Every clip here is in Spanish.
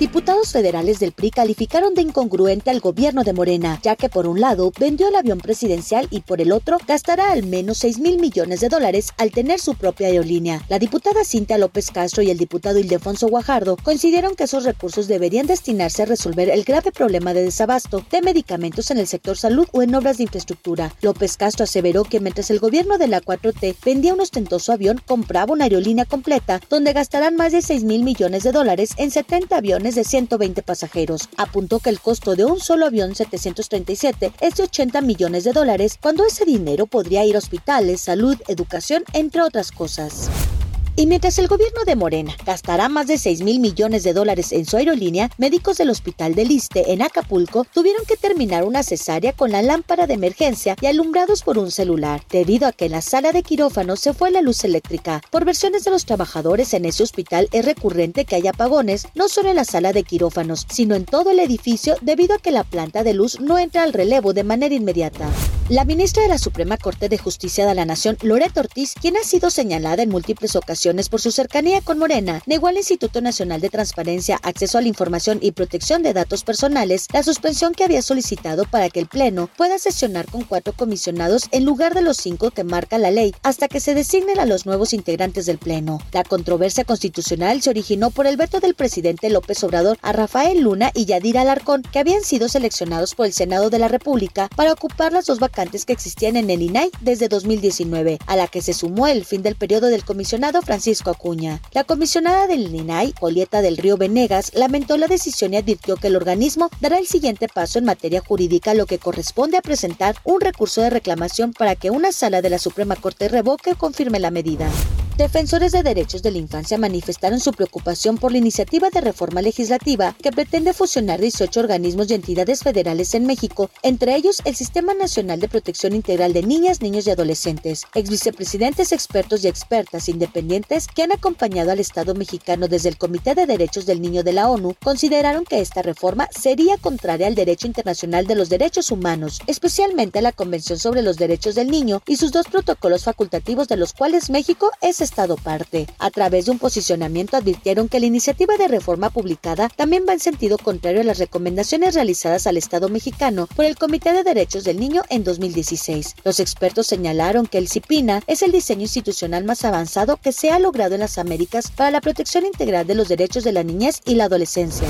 Diputados federales del PRI calificaron de incongruente al gobierno de Morena, ya que por un lado vendió el avión presidencial y por el otro gastará al menos 6 mil millones de dólares al tener su propia aerolínea. La diputada Cintia López Castro y el diputado Ildefonso Guajardo coincidieron que esos recursos deberían destinarse a resolver el grave problema de desabasto de medicamentos en el sector salud o en obras de infraestructura. López Castro aseveró que mientras el gobierno de la 4T vendía un ostentoso avión, compraba una aerolínea completa donde gastarán más de 6 mil millones de dólares en 70 aviones de 120 pasajeros. Apuntó que el costo de un solo avión 737 es de 80 millones de dólares, cuando ese dinero podría ir a hospitales, salud, educación, entre otras cosas. Y mientras el gobierno de Morena gastará más de 6 mil millones de dólares en su aerolínea, médicos del Hospital del Liste en Acapulco tuvieron que terminar una cesárea con la lámpara de emergencia y alumbrados por un celular, debido a que en la sala de quirófano se fue la luz eléctrica. Por versiones de los trabajadores en ese hospital es recurrente que haya apagones no solo en la sala de quirófanos, sino en todo el edificio debido a que la planta de luz no entra al relevo de manera inmediata. La ministra de la Suprema Corte de Justicia de la Nación, Loret Ortiz, quien ha sido señalada en múltiples ocasiones por su cercanía con Morena, negó al Instituto Nacional de Transparencia, Acceso a la Información y Protección de Datos Personales la suspensión que había solicitado para que el Pleno pueda sesionar con cuatro comisionados en lugar de los cinco que marca la ley hasta que se designen a los nuevos integrantes del Pleno. La controversia constitucional se originó por el veto del presidente López Obrador a Rafael Luna y Yadira Alarcón, que habían sido seleccionados por el Senado de la República para ocupar las dos vacantes que existían en el INAI desde 2019, a la que se sumó el fin del periodo del comisionado Francisco Acuña. La comisionada del INAI, Julieta del Río Venegas, lamentó la decisión y advirtió que el organismo dará el siguiente paso en materia jurídica, lo que corresponde a presentar un recurso de reclamación para que una sala de la Suprema Corte revoque o confirme la medida. Defensores de derechos de la infancia manifestaron su preocupación por la iniciativa de reforma legislativa que pretende fusionar 18 organismos y entidades federales en México, entre ellos el Sistema Nacional de Protección Integral de Niñas, Niños y Adolescentes. Ex vicepresidentes, expertos y expertas independientes que han acompañado al Estado mexicano desde el Comité de Derechos del Niño de la ONU consideraron que esta reforma sería contraria al derecho internacional de los derechos humanos, especialmente a la Convención sobre los Derechos del Niño y sus dos protocolos facultativos de los cuales México es Estado parte. A través de un posicionamiento advirtieron que la iniciativa de reforma publicada también va en sentido contrario a las recomendaciones realizadas al Estado mexicano por el Comité de Derechos del Niño en 2016. Los expertos señalaron que el CIPINA es el diseño institucional más avanzado que se ha logrado en las Américas para la protección integral de los derechos de la niñez y la adolescencia.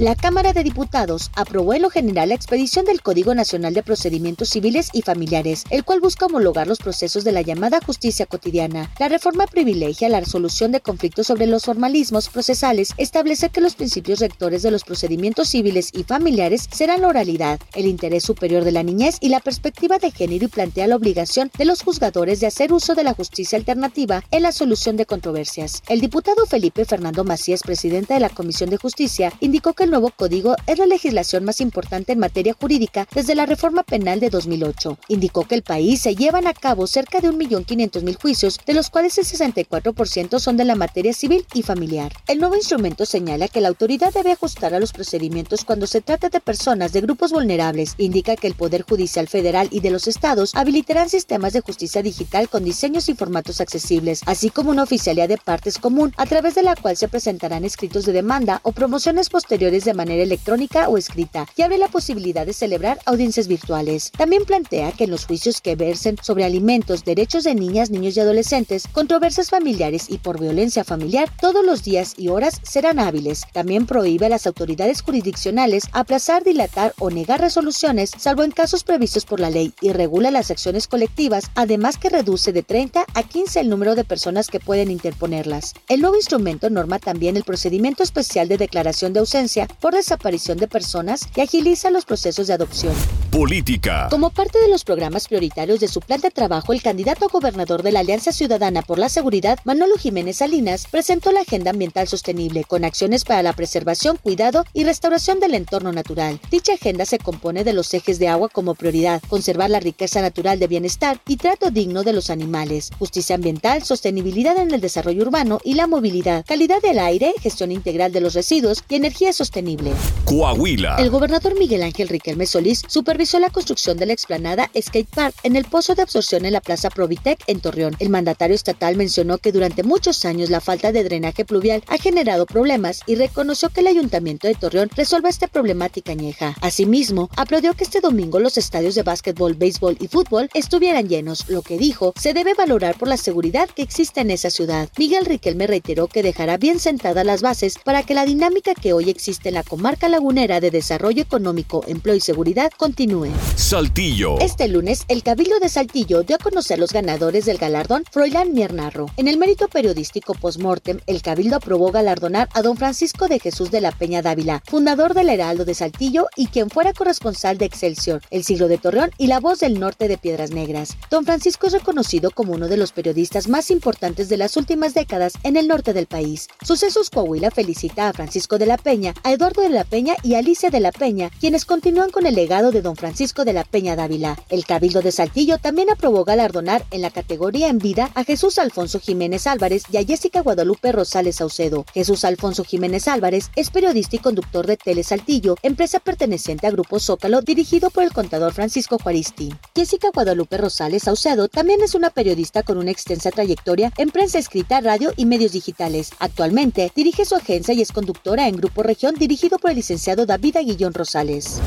La Cámara de Diputados aprobó en lo general la expedición del Código Nacional de Procedimientos Civiles y Familiares, el cual busca homologar los procesos de la llamada justicia cotidiana. La reforma privilegia la resolución de conflictos sobre los formalismos procesales, establece que los principios rectores de los procedimientos civiles y familiares serán la oralidad, el interés superior de la niñez y la perspectiva de género y plantea la obligación de los juzgadores de hacer uso de la justicia alternativa en la solución de controversias. El diputado Felipe Fernando Macías, presidente de la Comisión de Justicia, indicó que nuevo código es la legislación más importante en materia jurídica desde la reforma penal de 2008. Indicó que el país se llevan a cabo cerca de 1.500.000 juicios, de los cuales el 64% son de la materia civil y familiar. El nuevo instrumento señala que la autoridad debe ajustar a los procedimientos cuando se trata de personas de grupos vulnerables. Indica que el Poder Judicial Federal y de los estados habilitarán sistemas de justicia digital con diseños y formatos accesibles, así como una oficialía de partes común a través de la cual se presentarán escritos de demanda o promociones posteriores de manera electrónica o escrita y abre la posibilidad de celebrar audiencias virtuales. También plantea que en los juicios que versen sobre alimentos, derechos de niñas, niños y adolescentes, controversias familiares y por violencia familiar, todos los días y horas serán hábiles. También prohíbe a las autoridades jurisdiccionales aplazar, dilatar o negar resoluciones, salvo en casos previstos por la ley, y regula las acciones colectivas, además que reduce de 30 a 15 el número de personas que pueden interponerlas. El nuevo instrumento norma también el procedimiento especial de declaración de ausencia por desaparición de personas que agiliza los procesos de adopción. Política. Como parte de los programas prioritarios de su plan de trabajo, el candidato a gobernador de la Alianza Ciudadana por la Seguridad, Manolo Jiménez Salinas, presentó la Agenda Ambiental Sostenible con acciones para la preservación, cuidado y restauración del entorno natural. Dicha agenda se compone de los ejes de agua como prioridad, conservar la riqueza natural de bienestar y trato digno de los animales, justicia ambiental, sostenibilidad en el desarrollo urbano y la movilidad, calidad del aire, gestión integral de los residuos y energía sostenible Coahuila. El gobernador Miguel Ángel Riquelme Solís supervisó supervisó la construcción de la explanada Skate Park en el pozo de absorción en la Plaza Provitec en Torreón. El mandatario estatal mencionó que durante muchos años la falta de drenaje pluvial ha generado problemas y reconoció que el ayuntamiento de Torreón resuelva esta problemática añeja. Asimismo, aplaudió que este domingo los estadios de básquetbol, béisbol y fútbol estuvieran llenos, lo que dijo se debe valorar por la seguridad que existe en esa ciudad. Miguel Riquelme reiteró que dejará bien sentadas las bases para que la dinámica que hoy existe en la comarca lagunera de desarrollo económico, empleo y seguridad continúe. Saltillo. Este lunes, el Cabildo de Saltillo dio a conocer los ganadores del galardón Froilán Miernarro. En el mérito periodístico postmortem, el Cabildo aprobó galardonar a don Francisco de Jesús de la Peña Dávila, fundador del Heraldo de Saltillo y quien fuera corresponsal de Excelsior, El Siglo de Torreón y La Voz del Norte de Piedras Negras. Don Francisco es reconocido como uno de los periodistas más importantes de las últimas décadas en el norte del país. Sucesos Coahuila felicita a Francisco de la Peña, a Eduardo de la Peña y a Alicia de la Peña, quienes continúan con el legado de don Francisco de la Peña Dávila. El Cabildo de Saltillo también aprobó galardonar en la categoría en vida a Jesús Alfonso Jiménez Álvarez y a Jessica Guadalupe Rosales Saucedo. Jesús Alfonso Jiménez Álvarez es periodista y conductor de Tele Saltillo, empresa perteneciente a Grupo Zócalo dirigido por el contador Francisco Juaristi. Jessica Guadalupe Rosales Saucedo también es una periodista con una extensa trayectoria en prensa escrita, radio y medios digitales. Actualmente dirige su agencia y es conductora en Grupo Región dirigido por el licenciado David Aguillón Rosales.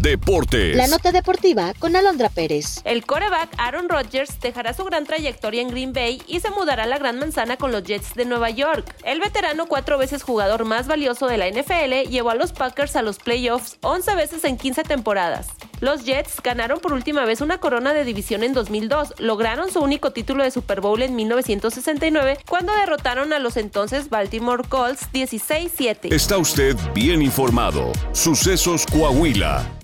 Deportes. La nota deportiva con Alondra Pérez. El coreback Aaron Rodgers dejará su gran trayectoria en Green Bay y se mudará a la Gran Manzana con los Jets de Nueva York. El veterano, cuatro veces jugador más valioso de la NFL, llevó a los Packers a los playoffs 11 veces en 15 temporadas. Los Jets ganaron por última vez una corona de división en 2002, lograron su único título de Super Bowl en 1969 cuando derrotaron a los entonces Baltimore Colts 16-7. Está usted bien informado. Sucesos Coahuila.